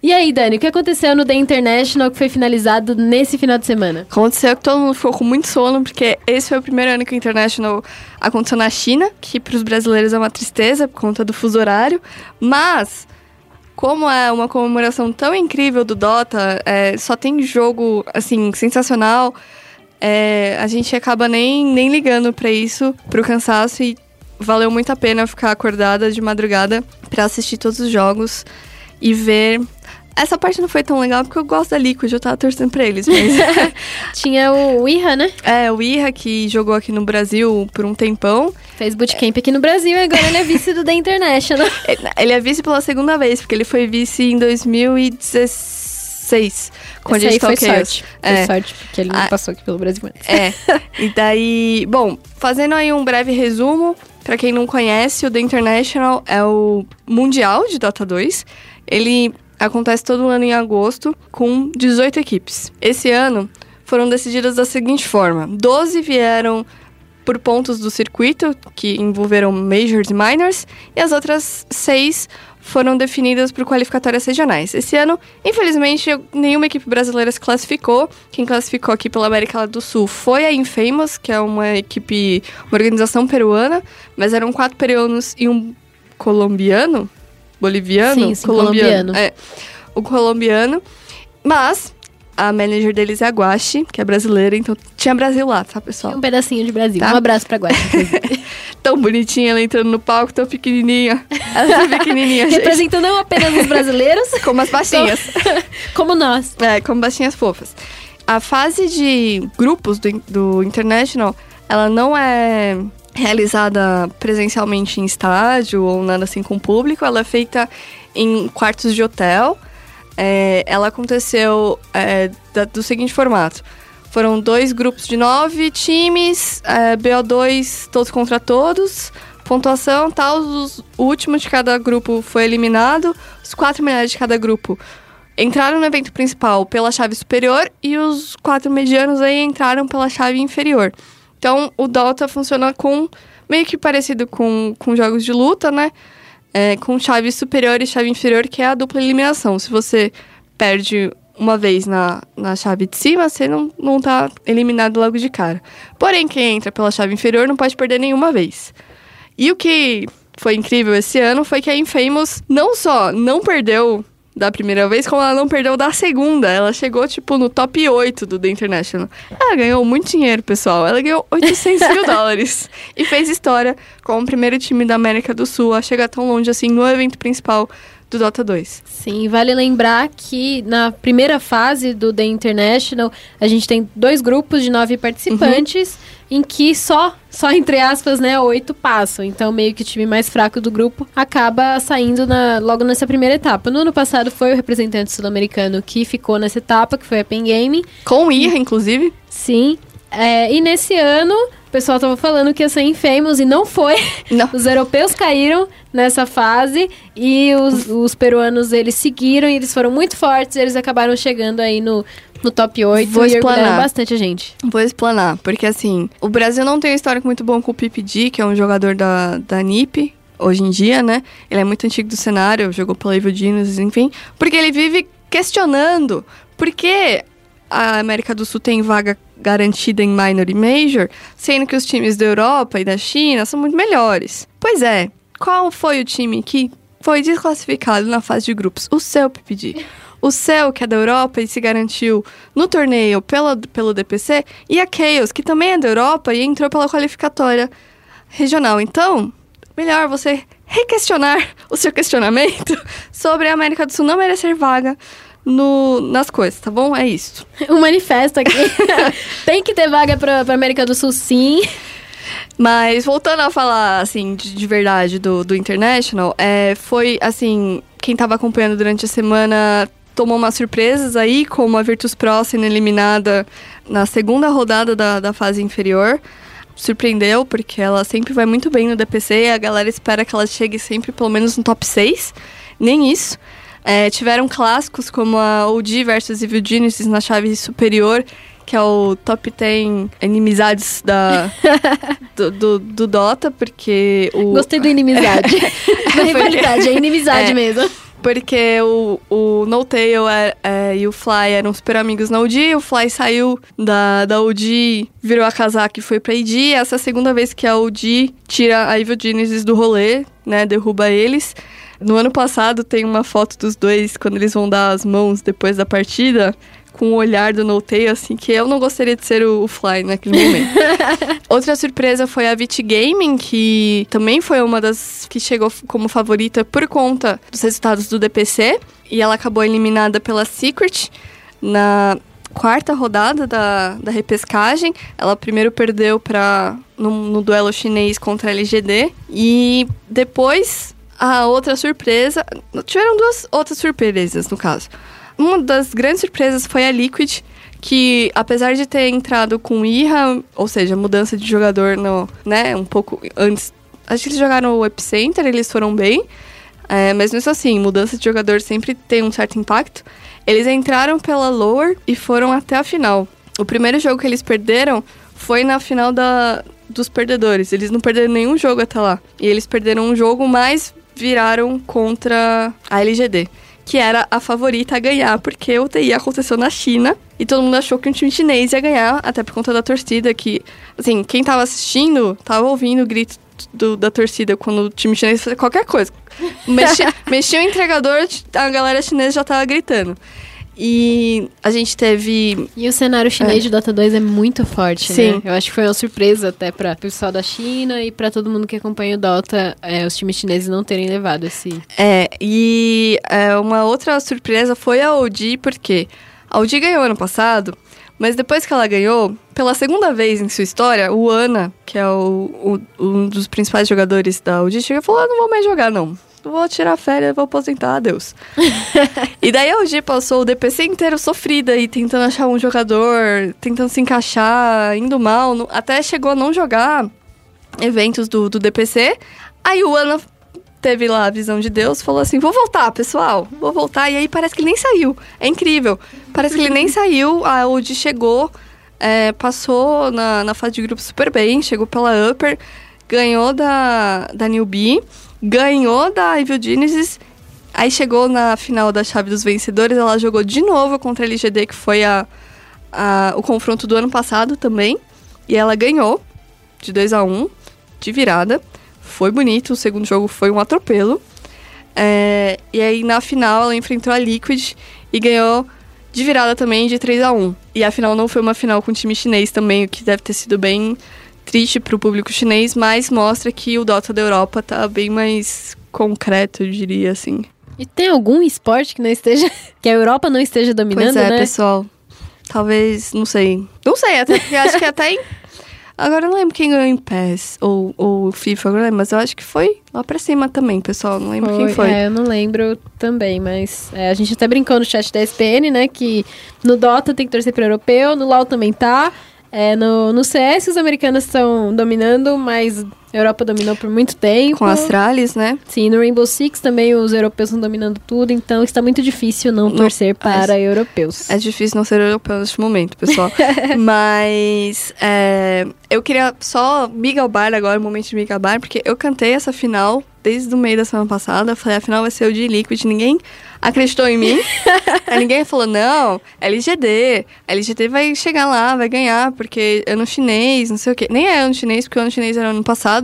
E aí, Dani, o que aconteceu no The International que foi finalizado nesse final de semana? Aconteceu que todo mundo ficou com muito sono, porque esse foi o primeiro ano que o International aconteceu na China, que para os brasileiros é uma tristeza por conta do fuso horário. Mas, como é uma comemoração tão incrível do Dota, é, só tem jogo, assim, sensacional, é, a gente acaba nem, nem ligando para isso, pro cansaço, e valeu muito a pena ficar acordada de madrugada para assistir todos os jogos e ver. Essa parte não foi tão legal porque eu gosto da Liquid, eu tava torcendo pra eles, mas. (laughs) Tinha o Iha, né? É, o Irra, que jogou aqui no Brasil por um tempão. Fez bootcamp aqui no Brasil e agora ele é vice do The International. (laughs) Ele é vice pela segunda vez, porque ele foi vice em 2016. Com a Esse aí Digital foi sorte. Foi É. sorte, porque ele não Ah. passou aqui pelo Brasil antes. É. (laughs) E daí, bom, fazendo aí um breve resumo, pra quem não conhece, o The International é o Mundial de Dota 2. Ele acontece todo ano em agosto com 18 equipes. Esse ano foram decididas da seguinte forma: 12 vieram por pontos do circuito, que envolveram majors e minors, e as outras seis foram definidas por qualificatórias regionais. Esse ano, infelizmente, nenhuma equipe brasileira se classificou. Quem classificou aqui pela América do Sul foi a Infamous, que é uma equipe, uma organização peruana, mas eram quatro peruanos e um colombiano, boliviano, Sim, sim, colombiano. É, o colombiano. Mas A manager deles é a Guache, que é brasileira, então tinha Brasil lá, tá, pessoal? Um pedacinho de Brasil. Tá. Um abraço pra inclusive. (laughs) Tão bonitinha ela entrando no palco, tão pequenininha. Ela é pequenininha, (laughs) gente. Representando não apenas os brasileiros, (laughs) Como as baixinhas. como nós. É, como baixinhas fofas. A fase de grupos do, do International, ela não é realizada presencialmente em estádio ou nada assim com público, ela é feita em quartos de hotel. É, ela aconteceu é, da- do seguinte formato. Foram dois grupos de nove times, é, BO2 todos contra todos, pontuação tal, os- o último de cada grupo foi eliminado, os quatro melhores de cada grupo entraram no evento principal pela chave superior e os quatro medianos aí entraram pela chave inferior. Então, o Dota funciona com meio que parecido com, com jogos de luta, né? É, com chave superior e chave inferior, que é a dupla eliminação. Se você perde uma vez na, na chave de cima, você não, não tá eliminado logo de cara. Porém, quem entra pela chave inferior não pode perder nenhuma vez. E o que foi incrível esse ano foi que a Infamous não só não perdeu da primeira vez, como ela não perdeu da segunda. Ela chegou, tipo, no top 8 do The International. Ela ganhou muito dinheiro, pessoal. Ela ganhou 800 mil (laughs) dólares. E fez história como o primeiro time da América do Sul a chegar tão longe assim no evento principal do Dota 2. Sim, vale lembrar que na primeira fase do The International, a gente tem dois grupos de nove participantes, em que só, só entre aspas, né, oito passam. Então, meio que o time mais fraco do grupo acaba saindo na- logo nessa primeira etapa. No ano passado foi o representante sul-americano que ficou nessa etapa, que foi a Pen Game. Com Ira, inclusive. Sim. É, e nesse ano, o pessoal tava falando que ia ser Infamous e não foi. Não. Os europeus caíram nessa fase e os, os peruanos, eles seguiram e eles foram muito fortes. Eles acabaram chegando aí no, no top 8 Vou explanar. bastante a gente. Vou explanar, porque assim, o Brasil não tem um histórico muito bom com o PPD, que é um jogador da, da NiP, hoje em dia, né? Ele é muito antigo do cenário, jogou pela Evil Genius, enfim. Porque ele vive questionando por que a América do Sul tem vaga garantida em Minor e Major, sendo que os times da Europa e da China são muito melhores. Pois é, qual foi o time que foi desclassificado na fase de grupos? O seu PPD. O seu, que é da Europa e se garantiu no torneio pela, pelo DPC, e a Chaos, que também é da Europa e entrou pela qualificatória regional. Então, melhor você requestionar (laughs) o seu questionamento sobre a América do Sul não merecer vaga no, nas coisas, tá bom? É isso. (laughs) Um manifesto aqui. (laughs) Tem que ter vaga pra, pra América do Sul, sim. Mas voltando a falar, assim, de, de verdade do, do International, é, foi, assim, quem tava acompanhando durante a semana tomou umas surpresas aí, como a Virtus Pro sendo eliminada na segunda rodada da, da fase inferior. Surpreendeu, porque ela sempre vai muito bem no DPC e a galera espera que ela chegue sempre pelo menos no top 6. Nem isso. É, tiveram clássicos como a OG versus Evil Genesis na chave superior, que é o top 10 inimizades da, (laughs) do, do, do Dota, porque o. Gostei do inimizade. (laughs) da rivalidade, é inimizade É. mesmo. Porque o, o No Tail é- é, e o Fly eram super amigos na OG, o Fly saiu da, da OG, virou a casaca e foi pra ID. Essa é a segunda vez que a OG tira a Evil Genesis do rolê, né? Derruba eles. No ano passado tem uma foto dos dois quando eles vão dar as mãos depois da partida. Com o olhar do No Tail, assim, que eu não gostaria de ser o, o Fly naquele momento. (laughs) Outra surpresa foi a Vit Gaming, que também foi uma das que chegou como favorita por conta dos resultados do DPC. E ela acabou eliminada pela Secret na quarta rodada da, da repescagem. Ela primeiro perdeu para no, no duelo chinês contra a LGD. E depois, a outra surpresa... Tiveram duas outras surpresas, no caso. Uma das grandes surpresas foi a Liquid, que apesar de ter entrado com Ira, ou seja, mudança de jogador no, né, um pouco antes. Acho que eles jogaram o Epicenter, eles foram bem. É, mas mesmo assim, mudança de jogador sempre tem um certo impacto. Eles entraram pela lower e foram até a final. O primeiro jogo que eles perderam foi na final da, dos perdedores. Eles não perderam nenhum jogo até lá. E eles perderam um jogo, mas viraram contra a LGD que era a favorita a ganhar, porque o TI aconteceu na China e todo mundo achou que um time chinês ia ganhar, até por conta da torcida, que, assim, quem tava assistindo tava ouvindo o grito do- da torcida quando o time chinês fazia qualquer coisa. Mexia, (laughs) mexia o entregador, a galera chinesa já tava gritando. E a gente teve. E o cenário chinês de Dota 2 é muito forte, Sim. né? Eu acho que foi uma surpresa até para o pessoal da China e para todo mundo que acompanha o Dota, é, os times chineses não terem levado esse. É, e é, uma outra surpresa foi a OG, porque a OG ganhou ano passado, mas depois que ela ganhou, pela segunda vez em sua história, o Ana, que é o, o- um dos principais jogadores da OG, chegou e falou: ah, não vou mais jogar, não. Vou tirar férias, vou aposentar, adeus. (laughs) e daí a OG passou o DPC inteiro sofrida e tentando achar um jogador, tentando se encaixar, indo mal, no- até chegou a não jogar eventos do, do DPC. Aí o Ana teve lá a visão de Deus, falou assim: vou voltar, pessoal, vou voltar. E aí parece que ele nem saiu. É incrível. Parece que ele nem (laughs) saiu, a Udi chegou, é, passou na, na fase de grupo super bem, chegou pela Upper, ganhou da, da Newbie, ganhou da Evil Genesis. Aí chegou na final da chave dos vencedores, ela jogou de novo contra a LGD, que foi a, a- o confronto do ano passado também. E ela ganhou de 2 a 1 de virada. Foi bonito, o segundo jogo foi um atropelo. É, e aí na final ela enfrentou a Liquid e ganhou de virada também de 3 a 1 E a final não foi uma final com o time chinês também, o que deve ter sido bem triste pro público chinês, mas mostra que o Dota da Europa tá bem mais concreto, eu diria assim. E tem algum esporte que não esteja. (laughs) que a Europa não esteja dominando, pois é, né? pessoal. Talvez, não sei. Não sei, até porque acho que até em... Agora eu não lembro quem ganhou em PES ou, ou FIFA, agora eu lembro, mas eu acho que foi lá pra cima também, pessoal. Não lembro quem foi. É, eu não lembro também, mas é, a gente até brincou no chat da SPN, né? Que no Dota tem que torcer pro europeu, no LoL também tá. É, no, no CS os americanos estão dominando, mas a Europa dominou por muito tempo. Com Astralis, né? Sim, no Rainbow Six também os europeus estão dominando tudo, então está muito difícil não Não, torcer para europeus. É difícil não ser europeu neste momento, pessoal. (laughs) Mas é, eu queria só me gabar agora, um momento de me gabar, porque eu cantei essa final desde o meio da semana passada. Falei, a final vai ser o de Liquid. Ninguém acreditou em mim. (laughs) Ninguém falou, não, LGD. LGD vai chegar lá, vai ganhar, porque ano chinês, não sei o quê. Nem é ano chinês, porque o ano chinês era ano passado.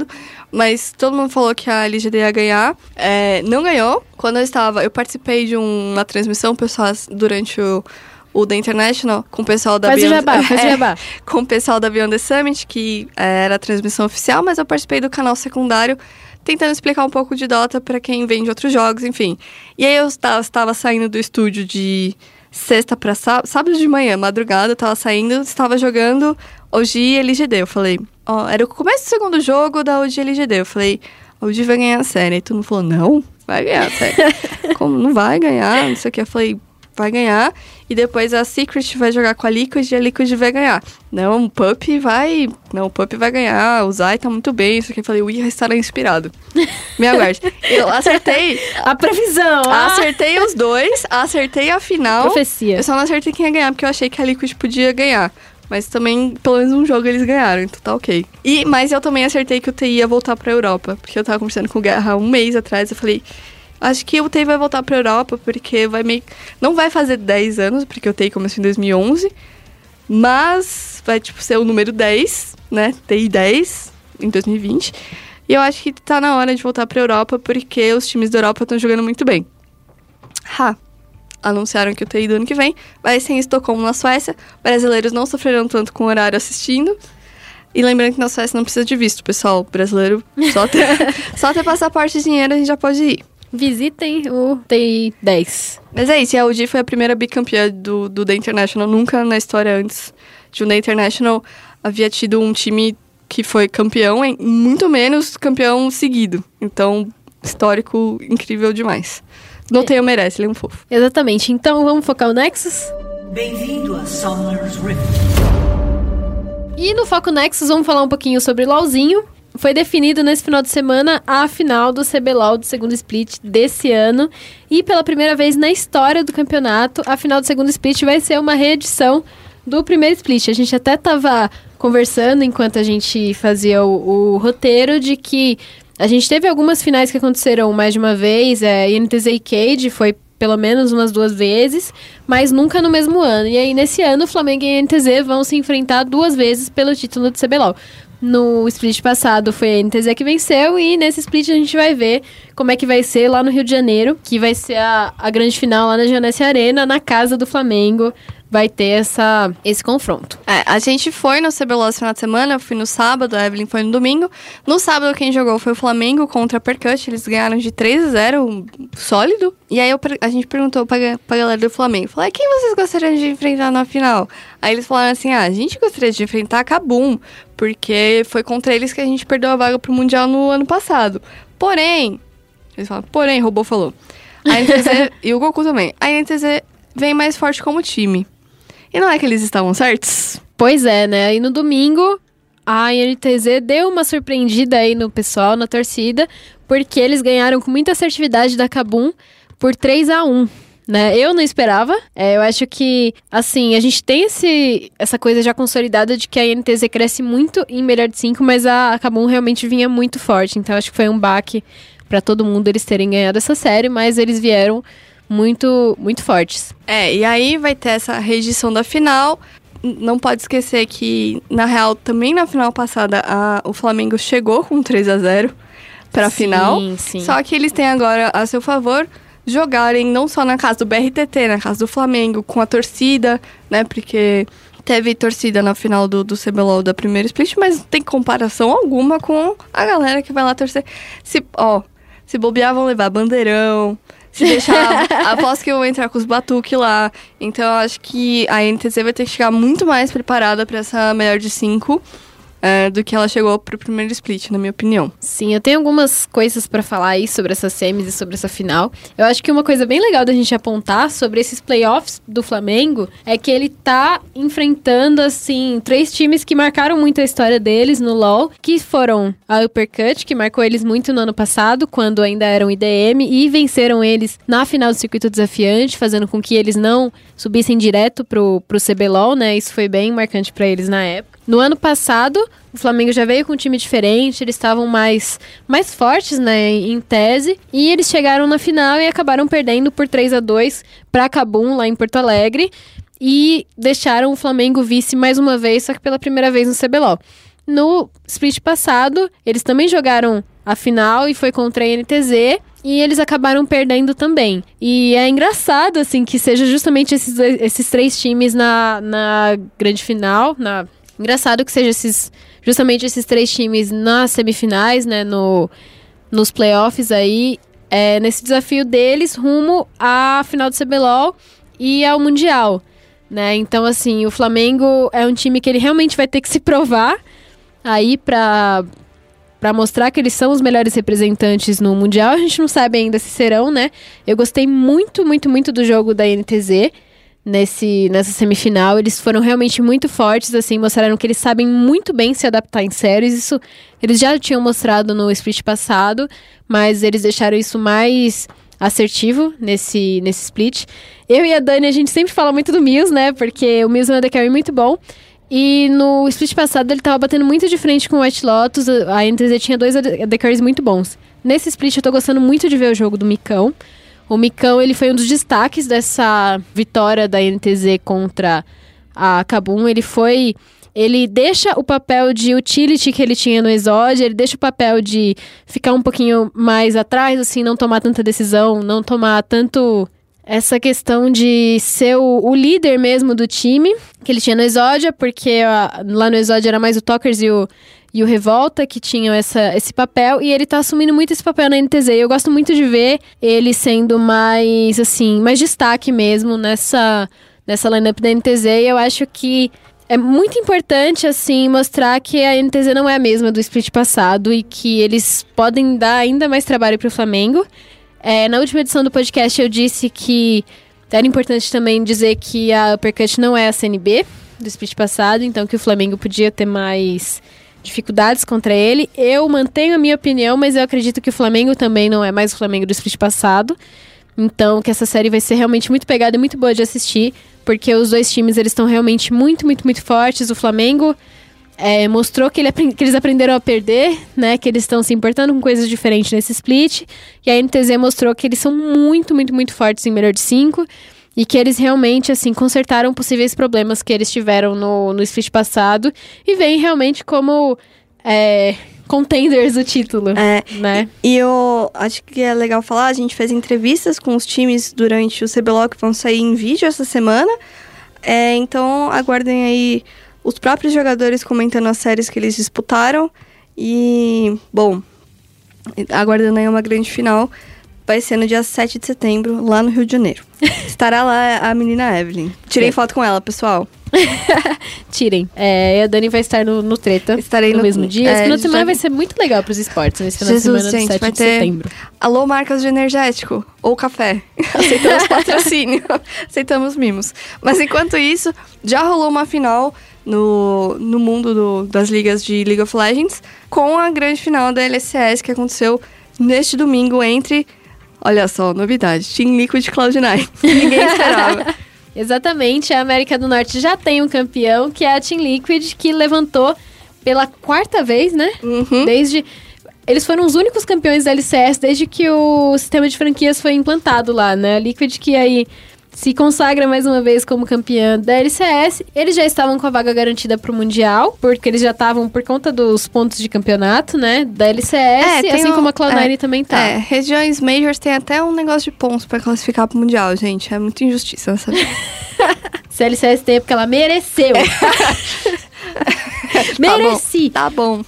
Mas todo mundo falou que a LGD ia ganhar. É, não ganhou. Quando eu estava, eu participei de um- uma transmissão, pessoal, durante o, o The International, com o pessoal da Faz o Beyond- jabá, (laughs) faz o É, jabá. com o pessoal da Beyond the Summit, que é, era a transmissão oficial, mas eu participei do canal secundário, tentando explicar um pouco de Dota para quem vem de outros jogos, enfim. E aí eu esta- estava saindo do estúdio de sexta para sábado, sábado de manhã, madrugada, eu tava saindo, estava jogando OG e LGD. Eu falei, ó, era o começo do segundo jogo da OG e LGD. Eu falei, a OG vai ganhar a série. Aí todo mundo falou, não, vai ganhar a série. (laughs) Como não vai ganhar? Não sei o que. Eu falei, vai ganhar. E depois a Secret vai jogar com a Liquid e a Liquid vai ganhar. Não, o Pup vai. Não, o Pup vai ganhar. O Zai tá muito bem. Isso aqui eu falei, o Ira estará inspirado. Me aguarde. (laughs) Eu acertei. A previsão! ah! Acertei os dois, acertei a final. Profecia. Eu só não acertei quem ia ganhar, porque eu achei que a Liquid podia ganhar. Mas também, pelo menos um jogo eles ganharam, então tá ok. E, mas eu também acertei que o TI ia voltar pra Europa. Porque eu tava conversando com o Guerra um mês atrás, eu falei... Acho que o TI vai voltar pra Europa, porque vai meio... Não vai fazer 10 anos, porque o TI começou em 2011. Mas vai, tipo, ser o número 10, né? TI 10, em 2020. E eu acho que tá na hora de voltar pra Europa, porque os times da Europa estão jogando muito bem. Ha! Anunciaram que o TI do ano que vem vai ser em Estocolmo, na Suécia. Brasileiros não sofrerão tanto com o horário assistindo. E lembrando que na Suécia não precisa de visto, pessoal. Brasileiro, só ter, (laughs) só ter passaporte e dinheiro a gente já pode ir. Visitem o TI 10. Mas é isso, e a UG foi a primeira bicampeã do, do The International. Nunca na história antes de um The International havia tido um time que foi campeão, muito menos campeão seguido. Então, histórico incrível demais. Não tenho merece, ele é um fofo. Exatamente. Então vamos focar o Nexus? Bem-vindo a Summoner's Rift. E no Foco Nexus vamos falar um pouquinho sobre LOLzinho. Foi definido nesse final de semana a final do CBLOL do segundo split desse ano. E pela primeira vez na história do campeonato, a final do segundo split vai ser uma reedição do primeiro split. A gente até tava conversando enquanto a gente fazia o, o roteiro de que a gente teve algumas finais que aconteceram mais de uma vez. É, INTZ e Cade foi pelo menos umas duas vezes, mas nunca no mesmo ano. E aí, nesse ano, o Flamengo e a NTZ vão se enfrentar duas vezes pelo título do CBLOL. No split passado foi a NTZ que venceu e nesse split a gente vai ver como é que vai ser lá no Rio de Janeiro, que vai ser a, a grande final lá na Janesse Arena, na casa do Flamengo. Vai ter essa, esse confronto. É, a gente foi no CBLOL esse final de semana, eu fui no sábado, a Evelyn foi no domingo. No sábado, quem jogou foi o Flamengo contra a Percut, eles ganharam de 3 a 0, sólido. E aí eu, a gente perguntou pra, pra galera do Flamengo, falou, "Ah, quem vocês gostariam de enfrentar na final? Aí eles falaram assim, ah, a gente gostaria de enfrentar a Kabum, porque foi contra eles que a gente perdeu a vaga pro Mundial no ano passado. Porém, eles falaram, porém, o robô falou, a NTZ, (laughs) e o Goku também, a NTZ vem mais forte como time. E não é que eles estavam certos? Pois é, né? E no domingo, a INTZ deu uma surpreendida aí no pessoal, na torcida, porque eles ganharam com muita assertividade da Kabum por 3 a 1 né? Eu não esperava. É, eu acho que, assim, a gente tem esse, essa coisa já consolidada de que a INTZ cresce muito em melhor de 5, mas a, a Kabum realmente vinha muito forte. Então, acho que foi um baque para todo mundo eles terem ganhado essa série, mas eles vieram muito, muito fortes. É, e aí vai ter essa reedição da final. Não pode esquecer que, na real, também na final passada, a- o Flamengo chegou com 3 a 0 pra Sim, final. sim. Só que eles têm agora a seu favor jogarem não só na casa do BRTT, na casa do Flamengo, com a torcida, né? Porque teve torcida na final do, do CBLOL da primeira split, mas não tem comparação alguma com a galera que vai lá torcer. Se, ó, se bobear, vão levar bandeirão. Se deixar, aposto que eu vou entrar com os batuque lá. Então eu acho que a NTZ vai ter que chegar muito mais preparada pra essa melhor de cinco é, do que ela chegou pro primeiro split, na minha opinião. Sim, eu tenho algumas coisas pra falar aí sobre essas semis e sobre essa final. Eu acho que uma coisa bem legal da gente apontar sobre esses playoffs do Flamengo é que ele tá enfrentando, assim, três times que marcaram muito a história deles no LoL, que foram a Uppercut, que marcou eles muito no ano passado, quando ainda eram IDM, e venceram eles na final do circuito desafiante, fazendo com que eles não subissem direto pro, pro CBLOL, né? Isso foi bem marcante pra eles na época. No ano passado, o Flamengo já veio com um time diferente, eles estavam mais, mais fortes, né, em tese, e eles chegaram na final e acabaram perdendo por 3 a 2 para Cabum, lá em Porto Alegre, e deixaram o Flamengo vice mais uma vez, só que pela primeira vez no CBLOL. No split passado, eles também jogaram a final e foi contra a NTZ. E eles acabaram perdendo também. E é engraçado, assim, que seja justamente esses, esses três times na, na grande final. Na... Engraçado que seja esses, justamente esses três times nas semifinais, né? No, nos playoffs aí. É, nesse desafio deles rumo à final do CBLOL e ao Mundial. Né? Então, assim, o Flamengo é um time que ele realmente vai ter que se provar aí pra, pra mostrar que eles são os melhores representantes no Mundial. A gente não sabe ainda se serão, né? Eu gostei muito, muito, muito do jogo da NTZ nesse, nessa semifinal. Eles foram realmente muito fortes, assim, mostraram que eles sabem muito bem se adaptar em séries. Isso eles já tinham mostrado no split passado, mas eles deixaram isso mais assertivo nesse, nesse split. Eu e a Dani, a gente sempre fala muito do Mills, né? Porque o Mills é um AD Carry muito bom. E no split passado ele tava batendo muito de frente com o White Lotus. A NTZ tinha dois AD Carries muito bons. Nesse split eu tô gostando muito de ver o jogo do Micão. O Micão, ele foi um dos destaques dessa vitória da NTZ contra a Kabum. Ele foi... Ele deixa o papel de utility que ele tinha no Exódio, ele deixa o papel de ficar um pouquinho mais atrás, assim, não tomar tanta decisão, não tomar tanto essa questão de ser o, o líder mesmo do time que ele tinha no Exódia, porque ah, lá no Exódia era mais o Talkers e o, e o Revolta que tinham essa, esse papel, e ele tá assumindo muito esse papel na NTZ. Eu gosto muito de ver ele sendo mais, assim, mais destaque mesmo nessa, nessa lineup da NTZ. E eu acho que é muito importante, assim, mostrar que a NTZ não é a mesma do split passado e que eles podem dar ainda mais trabalho pro Flamengo. É, na última edição do podcast eu disse que era importante também dizer que a Uppercut não é a CNB do split passado, então que o Flamengo podia ter mais dificuldades contra ele. Eu mantenho a minha opinião, mas eu acredito que o Flamengo também não é mais o Flamengo do split passado. Então, que essa série vai ser realmente muito pegada e muito boa de assistir, porque os dois times eles estão realmente muito, muito, muito fortes. O Flamengo é, mostrou que, ele que eles aprenderam a perder, né? Que eles estão se importando com coisas diferentes nesse split. E a NTZ mostrou que eles são muito, muito, muito fortes em melhor de cinco. E que eles realmente, assim, consertaram possíveis problemas que eles tiveram no, no split passado. E vem realmente como é, contenders do título, É, né? E eu acho que é legal falar, a gente fez entrevistas com os times durante o CBLOL que vão sair em vídeo essa semana. É, então aguardem aí os próprios jogadores comentando as séries que eles disputaram. E, bom, aguardando aí uma grande final. Vai ser no dia 7 de setembro, lá no Rio de Janeiro. (laughs) Estará lá a menina Evelyn. Tirei É. foto com ela, pessoal. (laughs) Tirem. É, e a Dani vai estar no, no Treta Estarei no, no- mesmo dia. é, Esse final de semana já- vai ser muito legal pros esportes, nesse final Jesus, de semana gente, 7 vai de ter- setembro. Alô, marcas de energético ou café. (laughs) Aceitamos patrocínio. Aceitamos mimos. Mas enquanto isso, já rolou uma final no, no mundo do- das ligas de League of Legends com a grande final da LCS que aconteceu neste domingo entre. Olha só, novidade: Team Liquid e Cloud9. (laughs) Ninguém esperava. (laughs) Exatamente, a América do Norte já tem um campeão, que é a Team Liquid, que levantou pela quarta vez, né? Uhum. Desde. Eles foram os únicos campeões da LCS desde que o sistema de franquias foi implantado lá, né? A Liquid que aí se consagra mais uma vez como campeã da LCS. Eles já estavam com a vaga garantida pro Mundial, porque eles já estavam por conta dos pontos de campeonato, né? Da LCS, É, assim um- como a Cloud9 é, também tá. É, regiões majors tem até um negócio de pontos pra classificar pro Mundial, gente. É muita injustiça vida. (laughs) Se a LCS tem é porque ela mereceu. (laughs) (laughs) Mereci. Tá bom.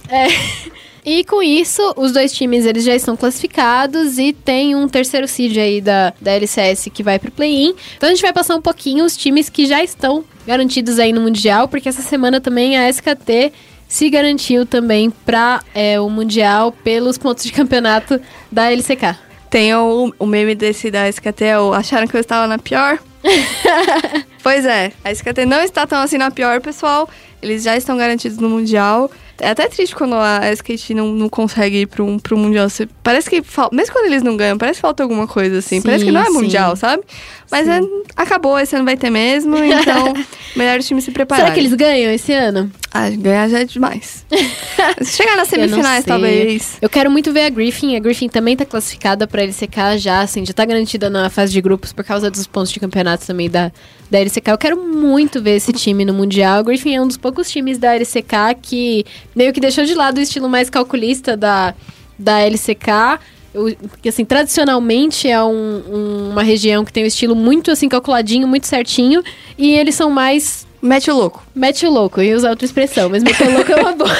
E com isso, os dois times eles já estão classificados e tem um terceiro seed aí da, da LCS que vai pro play-in. Então a gente vai passar um pouquinho os times que já estão garantidos aí no Mundial, porque essa semana também a SKT se garantiu também para o Mundial pelos pontos de campeonato da LCK. Tem o, o meme desse da SKT, é o acharam que eu estava na pior? (laughs) pois é, a SKT não está tão assim na pior, pessoal. Eles já estão garantidos no Mundial. É até triste quando a SKT não, não consegue ir pro, pro Mundial. Você- parece que, mesmo quando eles não ganham, parece que falta alguma coisa assim. Sim, parece que não é sim. Mundial, sabe? Mas é, acabou, esse ano vai ter mesmo, então (laughs) melhor o time se preparar. Será que eles ganham esse ano? Ah, ganhar já é demais. (laughs) Chegar nas Eu semifinais, sei. talvez. Eu quero muito ver a Griffin. A Griffin também tá classificada pra LCK já, assim, já tá garantida na fase de grupos por causa dos pontos de campeonato também da, da LCK. Eu quero muito ver esse time no Mundial. A Griffin é um dos poucos times da LCK que meio que deixou de lado o estilo mais calculista da, da LCK. Eu- Porque, assim, tradicionalmente é um- um- uma região que tem um estilo muito, assim, calculadinho, muito certinho. E eles são mais Mete o louco. mete o louco. Ia usar outra expressão, mas mete o louco é uma boa. (laughs)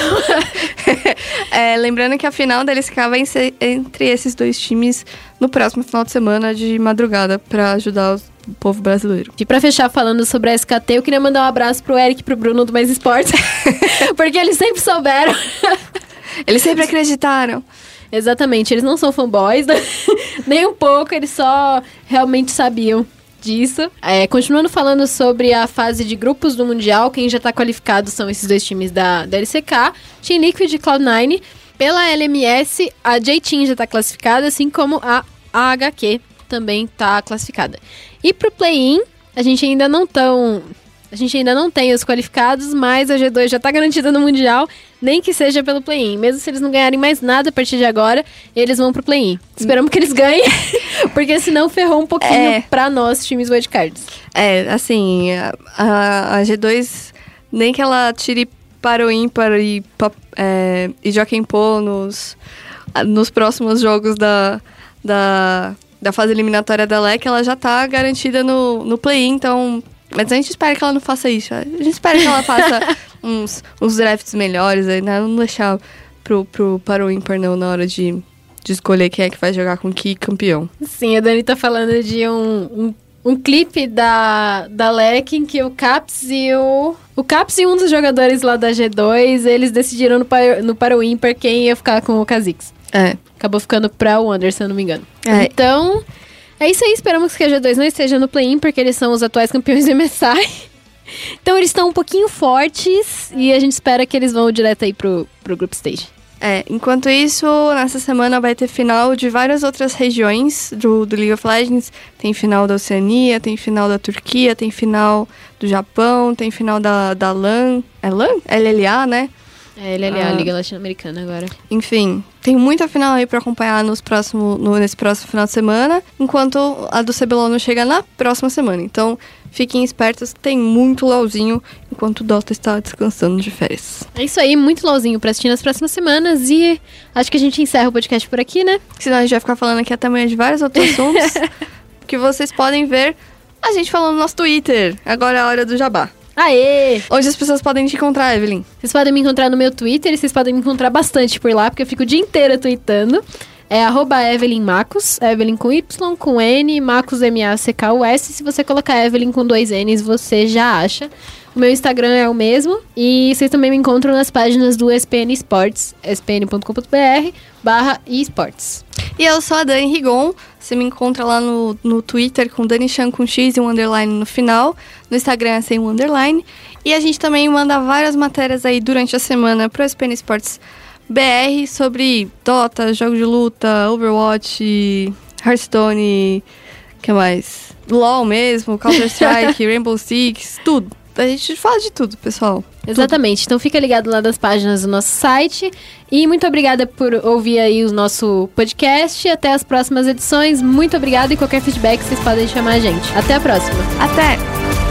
É, lembrando que a final vai ser entre esses dois times no próximo final de semana de madrugada pra ajudar os- o povo brasileiro. E pra fechar falando sobre a SKT, eu queria mandar um abraço pro Eric e pro Bruno do Mais Esportes. (laughs) porque eles sempre souberam. Eles sempre acreditaram. Exatamente, eles não são fanboys, né? (laughs) nem um pouco, eles só realmente sabiam disso. É, continuando falando sobre a fase de grupos do Mundial, quem já tá qualificado são esses dois times da, da LCK, Team Liquid e Cloud9. Pela LMS, a J-Team já tá classificada, assim como a AHQ também tá classificada. E pro play-in, a gente ainda não tão... A gente ainda não tem os qualificados, mas a G2 já tá garantida no Mundial, nem que seja pelo play-in. Mesmo se eles não ganharem mais nada a partir de agora, eles vão pro play-in. Esperamos que eles ganhem, (laughs) porque senão ferrou um pouquinho É. pra nós, times wildcards. É, assim, a, a- a G2, nem que ela tire para o ímpar e, é, e Joaquim Pô nos, nos próximos jogos da, da, da fase eliminatória da LEC, ela já tá garantida no, no play-in, então... Mas a gente espera que ela não faça isso. A gente espera que ela faça (laughs) uns, uns drafts melhores, né? Não deixar pro, pro, para o ímpar, não, na hora de, de escolher quem é que vai jogar com que campeão. Sim, a Dani tá falando de um, um, um clipe da, da LEC em que o Caps e o... O Caps e um dos jogadores lá da G2, eles decidiram no, par, no para o ímpar quem ia ficar com o Kha'Zix. É. Acabou ficando pra o Under, se eu não me engano. É. Então, é isso aí. Esperamos que a G2 não esteja no play-in, porque eles são os atuais campeões do MSI. (laughs) Então, eles estão um pouquinho fortes e a gente espera que eles vão direto aí pro, pro Group Stage. É, enquanto isso, nessa semana vai ter final de várias outras regiões do, do League of Legends. Tem final da Oceania, tem final da Turquia, tem final do Japão, tem final da, da LAN. É LAN? LLA, né? É, ele é a Ah. Liga Latino-Americana agora. Enfim, Tem muita final aí pra acompanhar nos próximo, no- nesse próximo final de semana, enquanto a do CBLOL não chega na próxima semana. Então, fiquem espertos, tem muito LOLzinho, enquanto o Dota está descansando de férias. É isso aí, muito LOLzinho pra assistir nas próximas semanas. E acho que a gente encerra o podcast por aqui, né? Senão a gente vai ficar falando aqui até amanhã de vários outros assuntos (laughs) que vocês podem ver a gente falando no nosso Twitter. Agora é a hora do jabá. Aê! Onde as pessoas podem te encontrar, Evelyn? Vocês podem me encontrar no meu Twitter e vocês podem me encontrar bastante por lá, porque eu fico o dia inteiro tweetando. É arroba Evelyn Macos, Evelyn com Y, com N, Macos M-A-C-K-U-S. Se você colocar Evelyn com dois N's, você já acha. O meu Instagram é o mesmo. E vocês também me encontram nas páginas do SPN Esportes, spn.com.br barra esportes. E eu sou a Dani Rigon. Você me encontra lá no, no Twitter com Dani Chan com X e um underline no final. No Instagram é sem um underline. E a gente também manda várias matérias aí durante a semana pro SPN Esportes BR sobre Dota, jogos de luta, Overwatch, Hearthstone, que mais? LoL mesmo, Counter-Strike, (laughs) Rainbow Six, tudo. A gente fala de tudo, pessoal. Exatamente. Então fica ligado lá das páginas do nosso site. E muito obrigada por ouvir aí o nosso podcast. Até as próximas edições. Muito obrigada e qualquer feedback vocês podem chamar a gente. Até a próxima. Até!